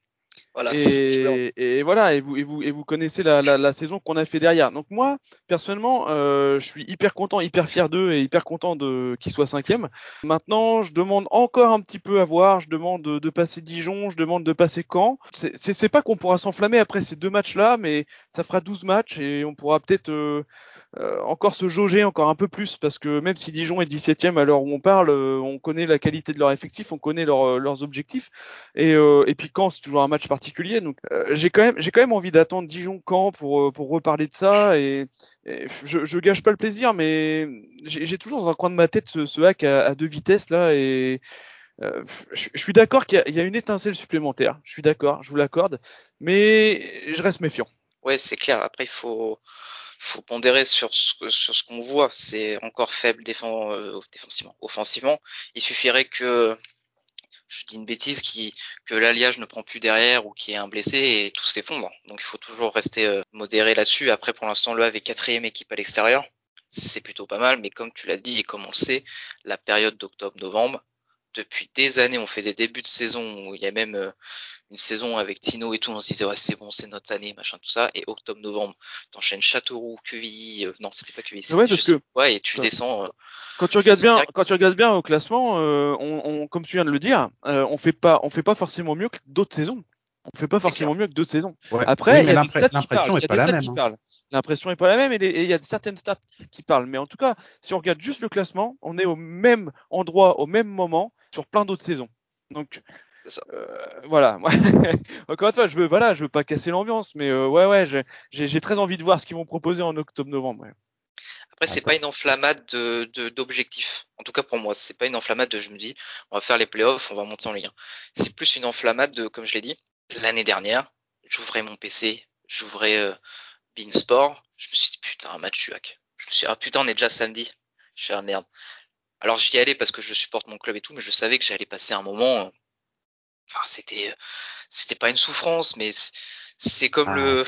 Voilà, et, et, voilà, et vous, et vous, et vous connaissez la, la, la saison qu'on a fait derrière. Donc moi, personnellement, euh, je suis hyper content, hyper fier d'eux et hyper content de qu'ils soient cinquième. Maintenant, je demande encore un petit peu à voir. Je demande de, de passer Dijon, je demande de passer Caen. C'est pas qu'on pourra s'enflammer après ces deux matchs-là, mais ça fera 12 matchs et on pourra peut-être euh, euh, encore se jauger encore un peu plus parce que même si Dijon est 17e à l'heure où on parle, euh, on connaît la qualité de leur effectif, on connaît euh, leurs objectifs et, puis quand c'est toujours un match particulier. Donc j'ai quand même envie d'attendre Dijon quand pour reparler de ça et, je, gâche pas le plaisir mais j'ai toujours dans un coin de ma tête ce, ce hack à, deux vitesses là et je, suis d'accord qu'il y, y, a une étincelle supplémentaire. Je suis d'accord, je vous l'accorde, mais je reste méfiant. Ouais, c'est clair. Après, il faut, faut pondérer sur ce, sur ce qu'on voit. C'est encore faible défend, euh, défensivement. Offensivement, il suffirait que je dis une bêtise, qui, que l'alliage ne prend plus derrière ou qu'il y ait un blessé et tout s'effondre. Donc il faut toujours rester euh, modéré là-dessus. Après, pour l'instant, le est quatrième équipe à l'extérieur. C'est plutôt pas mal, mais comme tu l'as dit et comme on le sait, la période d'octobre-novembre, depuis des années, on fait des débuts de saison où il y a même euh, une saison avec Tino et tout, on se disait ouais c'est bon, c'est notre année, machin tout ça. Et octobre, novembre, t'enchaînes Châteauroux, Quevilly, euh, non c'était pas Quevilly, ouais, parce que... ouais et tu descends. Euh, quand tu regardes bien, quand tu regardes bien au classement, on, on, comme tu viens de le dire, on fait pas, on fait pas forcément mieux que d'autres saisons. On fait pas forcément mieux que d'autres saisons. Ouais. Après, Oui, il y a des stats qui l'impression parlent. est Il y a pas des la stats même. qui hein. parlent. L'impression est pas la même et il y a certaines stats qui parlent. Mais en tout cas, si on regarde juste le classement, on est au même endroit, au même moment sur plein d'autres saisons. Donc euh, voilà. Encore une fois, je veux voilà, je veux pas casser l'ambiance, mais euh, ouais ouais, j'ai- j'ai j'ai très envie de voir ce qu'ils vont proposer en octobre-novembre. ouais. Après, c'est Attends. pas une enflammade de, de, d'objectifs. En tout cas, pour moi, c'est pas une enflammade de je me dis, on va faire les playoffs, on va monter en Ligue 1. C'est plus une enflammade de, comme je l'ai dit, l'année dernière, j'ouvrais mon PC, j'ouvrais euh, Beansport, je me suis dit, putain, un match UAC. Je me suis dit, ah putain, on est déjà samedi. Je fais, ah merde. Alors, j'y allais parce que je supporte mon club et tout, mais je savais que j'allais passer un moment, euh, enfin, c'était, euh, c'était pas une souffrance, mais c'est- comme Ah, le,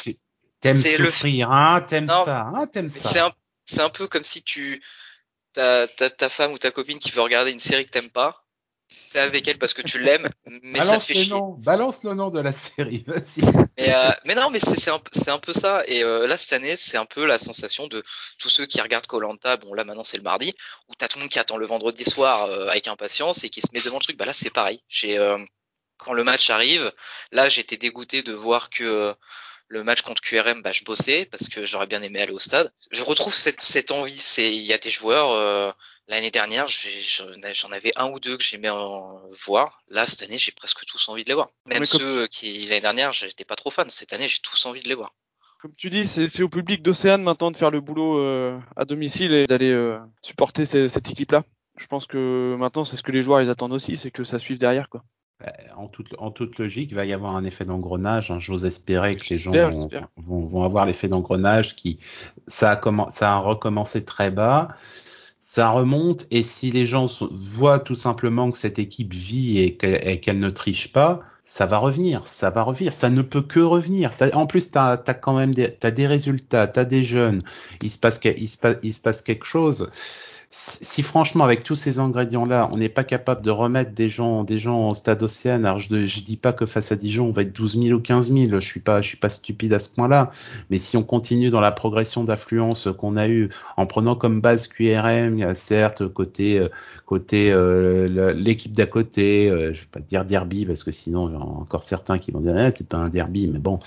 T'aimes c'est le- hein T'aimes ça, hein T'aimes ça. c'est un, c'est un peu comme si tu, t'as, t'as ta femme ou ta copine qui veut regarder une série que t'aimes pas, t'es avec elle parce que tu l'aimes, mais ça te balance fait le chier. nom, balance le nom de la série, vas-y. Mais, euh, mais non, mais c'est, un, peu- c'est un peu ça. Et euh, là, cette année, c'est un peu la sensation de tous ceux qui regardent Colanta. Bon, là, maintenant, c'est le mardi, où t'as tout le monde qui attend le vendredi soir euh, avec impatience et qui se met devant le truc. Bah là, c'est pareil. J'ai, quand le match arrive, là, j'étais dégoûté de voir que le match contre QRM, bah, je bossais parce que j'aurais bien aimé aller au stade. Je retrouve cette, cette envie. C'est, il y a des joueurs. euh, L'année dernière, j'en avais un ou deux que j'aimais en voir. Là, cette année, j'ai presque tous envie de les voir. Même ceux qui, l'année dernière, j'étais pas trop fan. Cette année, j'ai tous envie de les voir. Comme tu dis, c'est c'est au public d'Océane maintenant de faire le boulot euh, à domicile et d'aller euh, supporter ces- cette équipe-là. Je pense que maintenant, c'est ce que les joueurs ils attendent aussi, c'est que ça suive derrière. Quoi. En toute, en toute logique, il va y avoir un effet d'engrenage. hein. J'ose espérer que les gens vont, j'espère. vont, vont avoir l'effet d'engrenage qui, ça a, ça a recommencé très bas. Ça remonte et si les gens sont- voient tout simplement que cette équipe vit et que- et qu'elle ne triche pas, ça va revenir, ça va revenir, ça ne peut que revenir. En plus, tu as, quand même des, t'as des résultats, tu as des jeunes, il se, passe, il, se passe, il se passe quelque chose. Si, franchement, avec tous ces ingrédients-là, on n'est pas capable de remettre des gens, des gens au stade Océane, alors je, je dis pas que face à Dijon, on va être 12 000 ou 15 000, je suis pas, je suis pas stupide à ce point-là, mais si on continue dans la progression d'affluence qu'on a eu en prenant comme base QRM, certes côté euh, côté euh, l'équipe d'à côté, euh, je vais pas dire derby parce que sinon il y en a encore certains qui vont dire ah, c'est pas un derby, mais bon,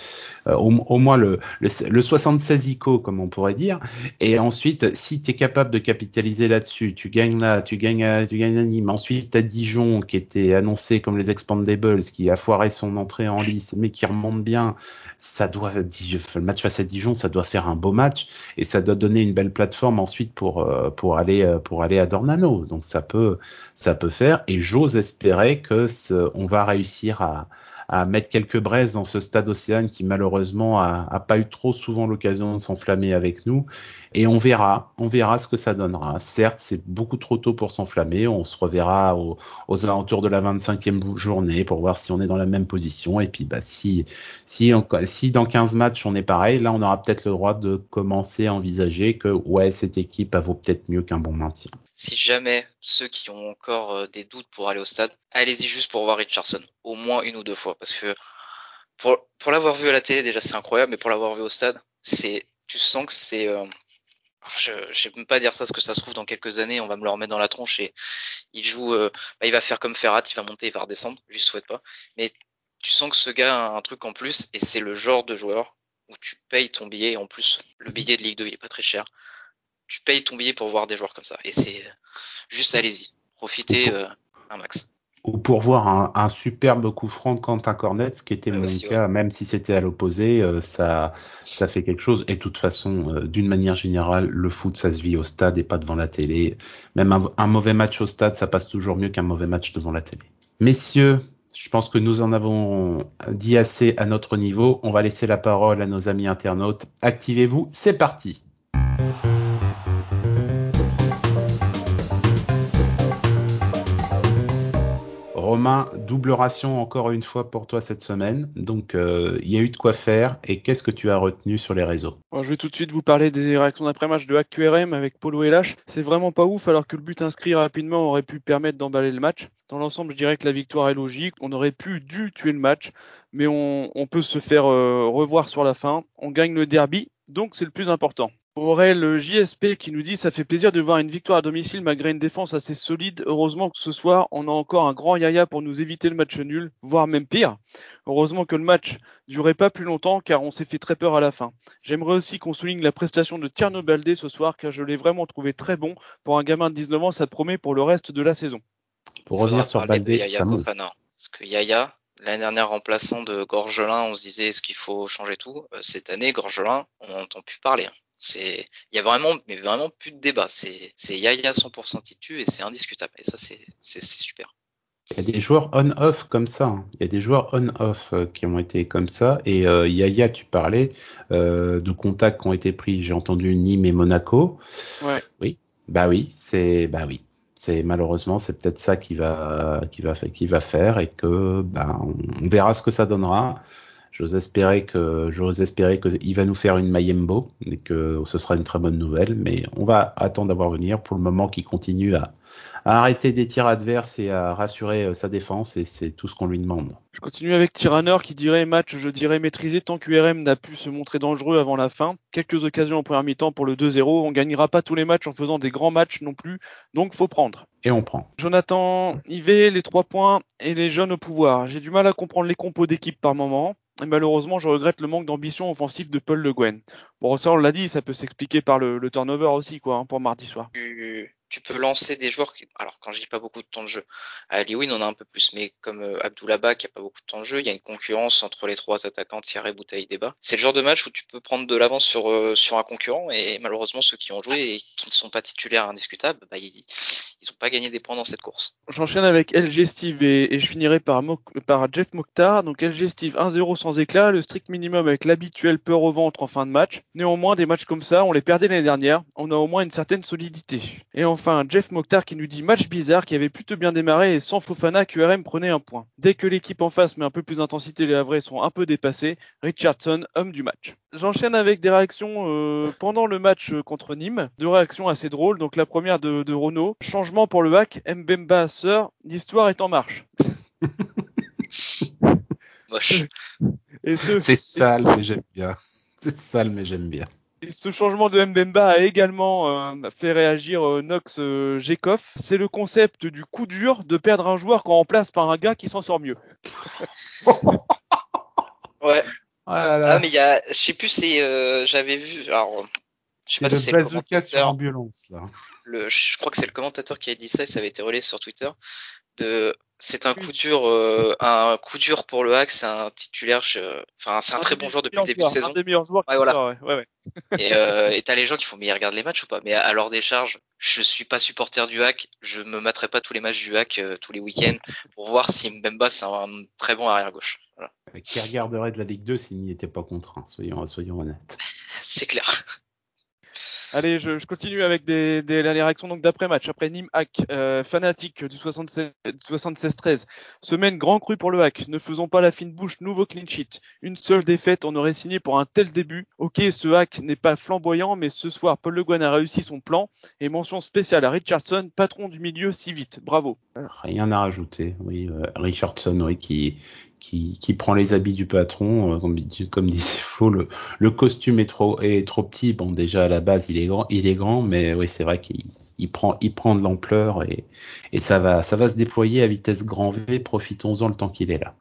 au, au moins le, le le 76 ICO comme on pourrait dire. Et ensuite, si tu es capable de capitaliser là-dessus, tu gagnes là, tu gagnes à, tu gagnes à Nîmes. Ensuite, as Dijon qui était annoncé comme les Expandables, qui a foiré son entrée en lice, mais qui remonte bien. Ça doit, le match face à Dijon, ça doit faire un beau match et ça doit donner une belle plateforme ensuite pour euh, pour aller euh, pour aller à Dornano. Donc ça peut ça peut faire et j'ose espérer que on va réussir à à mettre quelques braises dans ce stade Océane qui malheureusement a, pas eu trop souvent l'occasion de s'enflammer avec nous. Et on verra, on verra ce que ça donnera. Certes, c'est beaucoup trop tôt pour s'enflammer. On se reverra au- aux alentours de la 25e journée pour voir si on est dans la même position. Et puis, bah, si, si, si dans 15 matchs on est pareil, là, on aura peut-être le droit de commencer à envisager que, ouais, cette équipe, vaut peut-être mieux qu'un bon maintien. Si jamais ceux qui ont encore euh, des doutes pour aller au stade, allez-y juste pour voir Richardson, au moins une ou deux fois, parce que pour, l'avoir vu à la télé déjà c'est incroyable, mais pour l'avoir vu au stade, c'est tu sens que c'est euh, je je vais même pas dire ça parce que ça se trouve dans quelques années on va me le remettre dans la tronche et il joue euh, bah, il va faire comme Ferrat, il va monter, il va redescendre, je lui souhaite pas, mais tu sens que ce gars a un truc en plus et c'est le genre de joueur où tu payes ton billet et en plus le billet de Ligue 2 il est pas très cher. Payes ton billet pour voir des joueurs comme ça et c'est juste allez-y, profitez euh, un max. Ou pour voir un, un superbe coup franc Quentin Cornet, ce qui était mon aussi, cas, même si c'était à l'opposé, euh, ça, ça fait quelque chose. Et de toute façon, euh, d'une manière générale, le foot, ça se vit au stade et pas devant la télé. Même un, un mauvais match au stade, ça passe toujours mieux qu'un mauvais match devant la télé. Messieurs, je pense que nous en avons dit assez à notre niveau. On va laisser la parole à nos amis internautes. Activez-vous, c'est parti. Double ration encore une fois pour toi cette semaine. Donc, euh, il y a eu de quoi faire. Et qu'est-ce que tu as retenu sur les réseaux? Je vais tout de suite vous parler des réactions d'après-match de HQRM avec Polo et Lach. C'est vraiment pas ouf alors que le but inscrit rapidement aurait pu permettre d'emballer le match. Dans l'ensemble, je dirais que la victoire est logique. On aurait pu, dû tuer le match, mais on, on peut se faire euh, revoir sur la fin. On gagne le derby, donc c'est le plus important. Aurel JSP qui nous dit ça fait plaisir de voir une victoire à domicile malgré une défense assez solide. Heureusement que ce soir on a encore un grand yaya pour nous éviter le match nul, voire même pire. Heureusement que le match durait pas plus longtemps car on s'est fait très peur à la fin. J'aimerais aussi qu'on souligne la prestation de Tierno Baldé ce soir car je l'ai vraiment trouvé très bon. Pour un gamin de 19 ans, ça promet pour le reste de la saison. Pour revenir sur Baldé, Yaya Fofana. Parce que Yaya, l'année dernière remplaçant de Gorgelin, on se disait est-ce qu'il faut changer tout? Euh, Cette année, Gorgelin, on n'entend plus parler. C'est, il y a vraiment, mais vraiment plus de débat. C'est, c'est Yaya 100% titu et c'est indiscutable. Et ça, c'est, c'est, c'est super. Il y a des joueurs on-off comme ça. hein. Il y a des joueurs on-off euh, qui ont été comme ça. Et euh, Yaya, tu parlais euh, de contacts qui ont été pris. J'ai entendu Nîmes et Monaco. Ouais. Oui. Bah oui, c'est bah oui. C'est malheureusement c'est peut-être ça qui va qui va qui va faire et que bah on, on verra ce que ça donnera. J'ose espérer que j'ose espérer que il va nous faire une Mayembo et que ce sera une très bonne nouvelle. Mais on va attendre d'avoir venir pour le moment qu'il continue à à arrêter des tirs adverses et à rassurer euh, sa défense et c'est tout ce qu'on lui demande. Je continue avec Tyranner qui dirait match, je dirais maîtrisé tant qu'URM n'a pu se montrer dangereux avant la fin. Quelques occasions en première mi-temps pour le 2-0. On gagnera pas tous les matchs en faisant des grands matchs non plus, donc faut prendre. Et on prend. Jonathan Yvé, les trois points et les jeunes au pouvoir. J'ai du mal à comprendre les compos d'équipe par moment. Malheureusement, je regrette le manque d'ambition offensive de Paul Le Guen. Bon, ça, on l'a dit, ça peut s'expliquer par le, le turnover aussi, quoi, hein, pour mardi soir. Tu, peux lancer des joueurs qui, alors quand je dis pas beaucoup de temps de jeu, à Lewin on a un peu plus, mais comme euh, Abdoulaba qui a pas beaucoup de temps de jeu, il y a une concurrence entre les trois attaquants Thierry Boutaï Débat. C'est le genre de match où tu peux prendre de l'avance sur euh, sur un concurrent et malheureusement ceux qui ont joué et qui ne sont pas titulaires indiscutables, bah, ils ils ont pas gagné des points dans cette course. J'enchaîne avec LG Steve et, je finirai par Jeff Mokhtar. Donc LG Steve 1-0 sans éclat, le strict minimum avec l'habituel peur au ventre en fin de match. Néanmoins, des matchs comme ça, on les perdait l'année dernière. On a au moins une certaine solidité. Et enfin, Jeff Mokhtar qui nous dit match bizarre qui avait plutôt bien démarré et sans Fofana QRM prenait un point. Dès que l'équipe en face met un peu plus d'intensité, les Havrais sont un peu dépassés. Richardson, homme du match. J'enchaîne avec des réactions euh, pendant le match euh, contre Nîmes. Deux réactions assez drôles. Donc la première de, de Renault. Changement pour le hack. Mbemba sœur. L'histoire est en marche. Moche. Et ce, C'est sale mais j'aime bien. C'est sale mais j'aime bien. Et ce changement de Mbemba a également euh, fait réagir euh, Nox euh. C'est le concept du coup dur de perdre un joueur qu'on remplace par un gars qui s'en sort mieux. Ouais. Oh là Ah là. mais il y a, je sais plus c'est, euh, j'avais vu, alors je sais pas si le c'est le sur ambulance là. Le, je crois que c'est le commentateur qui a dit ça et ça avait été relayé sur Twitter. De, c'est un coup dur, euh, un coup dur pour le hack, c'est un titulaire, enfin c'est un très bon joueur depuis le début de saison. Un des meilleurs joueurs qui Ouais, voilà. sort, ouais, ouais, ouais. Et euh, t'as les gens qui font mais ils regardent les matchs ou pas? Mais à, à leur décharge, je suis pas supporter du hack, je me mettrai pas tous les matchs du hack euh, tous les week-ends pour voir si Mbemba c'est un, très bon arrière gauche. Voilà. Qui regarderait de la Ligue 2 s'il n'y était pas contraint, soyons, soyons honnêtes. C'est clair. Allez, je, continue avec des, des, les réactions donc d'après match. Après Nîmes hack, euh, fanatique du 76 76-13. Semaine grand cru pour le hack. Ne faisons pas la fine bouche, nouveau clean sheet. Une seule défaite, on aurait signé pour un tel début. Ok, ce hack n'est pas flamboyant, mais ce soir, Paul Le Guen a réussi son plan. Et mention spéciale à Richardson, patron du milieu si vite. Bravo. Rien à rajouter. Oui, euh, Richardson, oui, qui, qui, qui prend les habits du patron, euh, comme, comme disait Flo, le, le costume est trop, est trop petit. Bon, déjà à la base, il est grand, il est grand, mais oui, c'est vrai qu'il il prend, il prend de l'ampleur et, et ça va, ça va se déployer à vitesse grand V. Profitons-en le temps qu'il est là.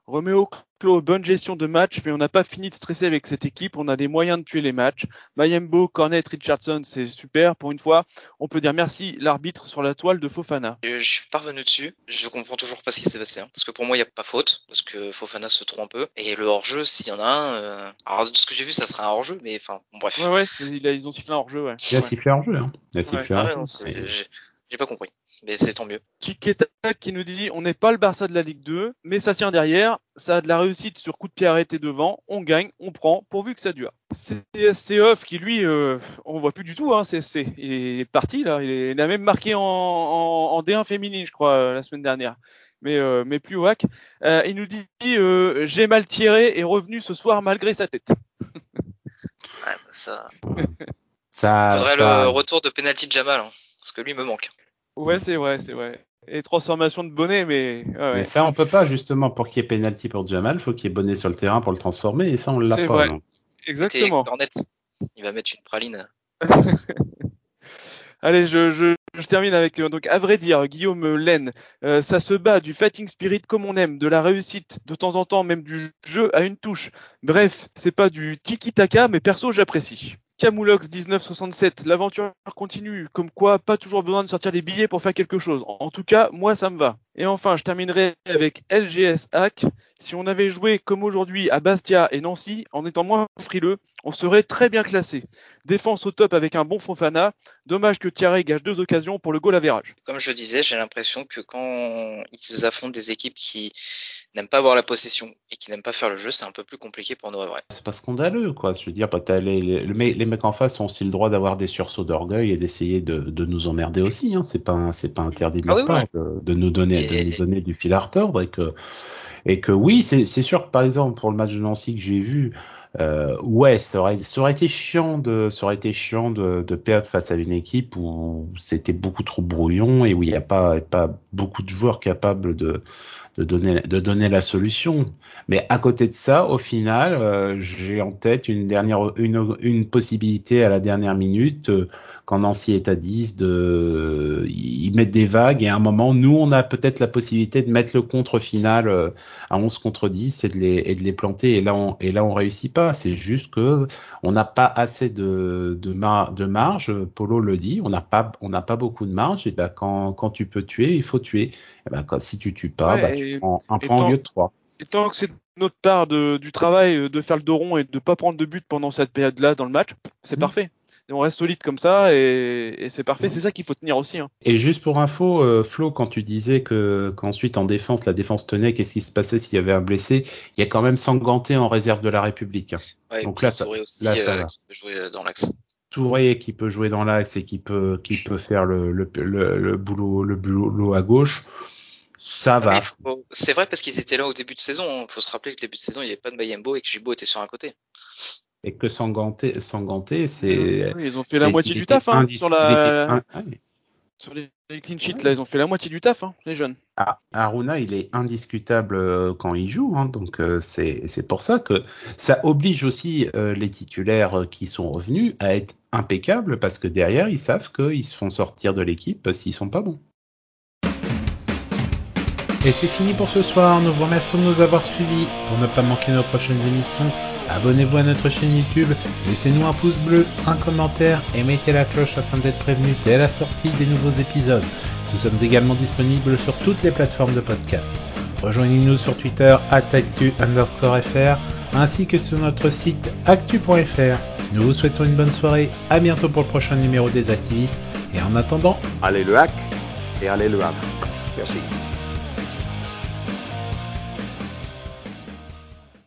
Clos, bonne gestion de match, mais on n'a pas fini de stresser avec cette équipe. On a des moyens de tuer les matchs. Mayembo, Cornet, Richardson, c'est super. Pour une fois, on peut dire merci l'arbitre sur la toile de Fofana. Je, je suis pas revenu dessus. Je comprends toujours pas ce qui s'est passé. hein. Parce que pour moi, il n'y a pas faute. Parce que Fofana se trompe un peu. Et le hors-jeu, s'il y en a un. euh, Alors, de ce que j'ai vu, ça sera un hors-jeu. Mais enfin, bon, bref. Ouais, ouais, ils ont sifflé un hors-jeu, ouais. Il a Ouais. sifflé en jeu, hein. Il a sifflé Ah non, c'est- Et- j'ai pas compris. Mais c'est tant mieux. Kiketa qui nous dit on n'est pas le Barça de la Ligue 2, mais ça tient derrière, ça a de la réussite sur coup de pied arrêté devant, on gagne, on prend, pourvu que ça dure. CSC Off qui lui, euh, on voit plus du tout, hein, CSC. Il est parti là, il, est- il a même marqué en, en, en D1 féminine, je crois, euh, la semaine dernière. Mais, euh, mais plus au hack. Euh, il nous dit euh, j'ai mal tiré et revenu ce soir malgré sa tête. Ouais, bah, ça. Ça, Faudrait ça- le retour de penalty de Jamal. hein, parce que lui me manque. Ouais, c'est vrai, c'est vrai. Et transformation de bonnet, mais ouais. Mais ça, on peut pas, justement, pour qu'il y ait penalty pour Jamal, faut qu'il y ait bonnet sur le terrain pour le transformer, et ça, on l'a C'est pas. vrai. non. Écoutez, exactement. Cornet, il va mettre une praline Allez, je, je, je, termine avec euh, donc à vrai dire Guillaume Laine, euh, ça se bat du fighting spirit comme on aime, de la réussite, de temps en temps même du jeu à une touche. Bref, c'est pas du tiki taka, mais perso j'apprécie. Camoulox 1967, l'aventure continue, comme quoi pas toujours besoin de sortir les billets pour faire quelque chose. En tout cas, moi ça me va. Et enfin, je terminerai avec LGS Hack. Si on avait joué comme aujourd'hui à Bastia et Nancy, en étant moins frileux, on serait très bien classé. Défense au top avec un bon Fofana. Dommage que Thierry gâche deux occasions pour le goal average. Comme je disais, j'ai l'impression que quand ils affrontent des équipes qui n'aiment pas avoir la possession et qui n'aiment pas faire le jeu, c'est un peu plus compliqué pour nous à vrai. C'est pas scandaleux, quoi. Je veux dire, bah, les, les, les, mecs en face ont aussi le droit d'avoir des sursauts d'orgueil et d'essayer de, de, nous emmerder aussi. Hein. C'est pas, c'est pas interdit de leur ah oui, part de, de, nous donner, et... de nous donner du fil à retordre et que, et que oui, c'est sûr que par exemple pour le match de Nancy que j'ai vu, euh, ouais, ça aurait, ça aurait été chiant de, ça aurait été chiant de, de perdre face à une équipe où c'était beaucoup trop brouillon et où il n'y a pas, pas beaucoup de joueurs capables de, de donner, de donner la solution. Mais à côté de ça, au final, euh, j'ai en tête une dernière, une, une possibilité à la dernière minute, euh, quand Nancy est à 10, de, ils mettent des vagues et à un moment, nous, on a peut-être la possibilité de mettre le contre final euh, à 11 contre 10 et de les, et de les planter. Et là, on, et là, on réussit pas. C'est juste que on n'a pas assez de, de marge. Polo le dit, on n'a pas, on n'a pas beaucoup de marge. Et ben, quand, quand tu peux tuer, il faut tuer. Et ben, quand, si tu tues pas, ouais, bah, tu prends un point au lieu de trois. Et tant que c'est notre part de, du travail de faire le dos rond et de pas prendre de but pendant cette période-là dans le match, c'est mmh. parfait. Et on reste solide comme ça et, et c'est parfait. Mmh. C'est ça qu'il faut tenir aussi. Hein. Et juste pour info, euh, Flo, quand tu disais que qu'ensuite en défense, la défense tenait, qu'est-ce qui se passait s'il y avait un blessé? Il y a quand même Sanganté en réserve de la République. Hein. Ouais, Donc là, ça, aussi, là, ça euh, qui peut jouer dans l'axe. Touré qui peut jouer dans l'axe et qui peut qui peut faire le, le, le, le boulot le boulot à gauche. Ça va. C'est vrai parce qu'ils étaient là au début de saison. Il faut se rappeler que le début de saison, il n'y avait pas de Bayembo et que Jibo était sur un côté. Et que Sanganté, Sanganté c'est. Oui, ils ont fait la moitié du taf hein, sur, la... sur les, clean sheets. Là, ils ont fait la moitié du taf, hein, les jeunes. Ah, Aruna, il est indiscutable euh, quand il joue. Hein, donc, euh, c'est pour ça que ça oblige aussi euh, les titulaires qui sont revenus à être impeccables parce que derrière, ils savent qu'ils se font sortir de l'équipe s'ils sont pas bons. Et c'est fini pour ce soir, nous vous remercions de nous avoir suivis. Pour ne pas manquer nos prochaines émissions, abonnez-vous à notre chaîne YouTube, laissez-nous un pouce bleu, un commentaire et mettez la cloche afin d'être prévenu dès la sortie des nouveaux épisodes. Nous sommes également disponibles sur toutes les plateformes de podcast. Rejoignez-nous sur Twitter actu ainsi que sur notre site actu.fr. Nous vous souhaitons une bonne soirée, à bientôt pour le prochain numéro des activistes et en attendant, allez le hack et allez le hack. Merci.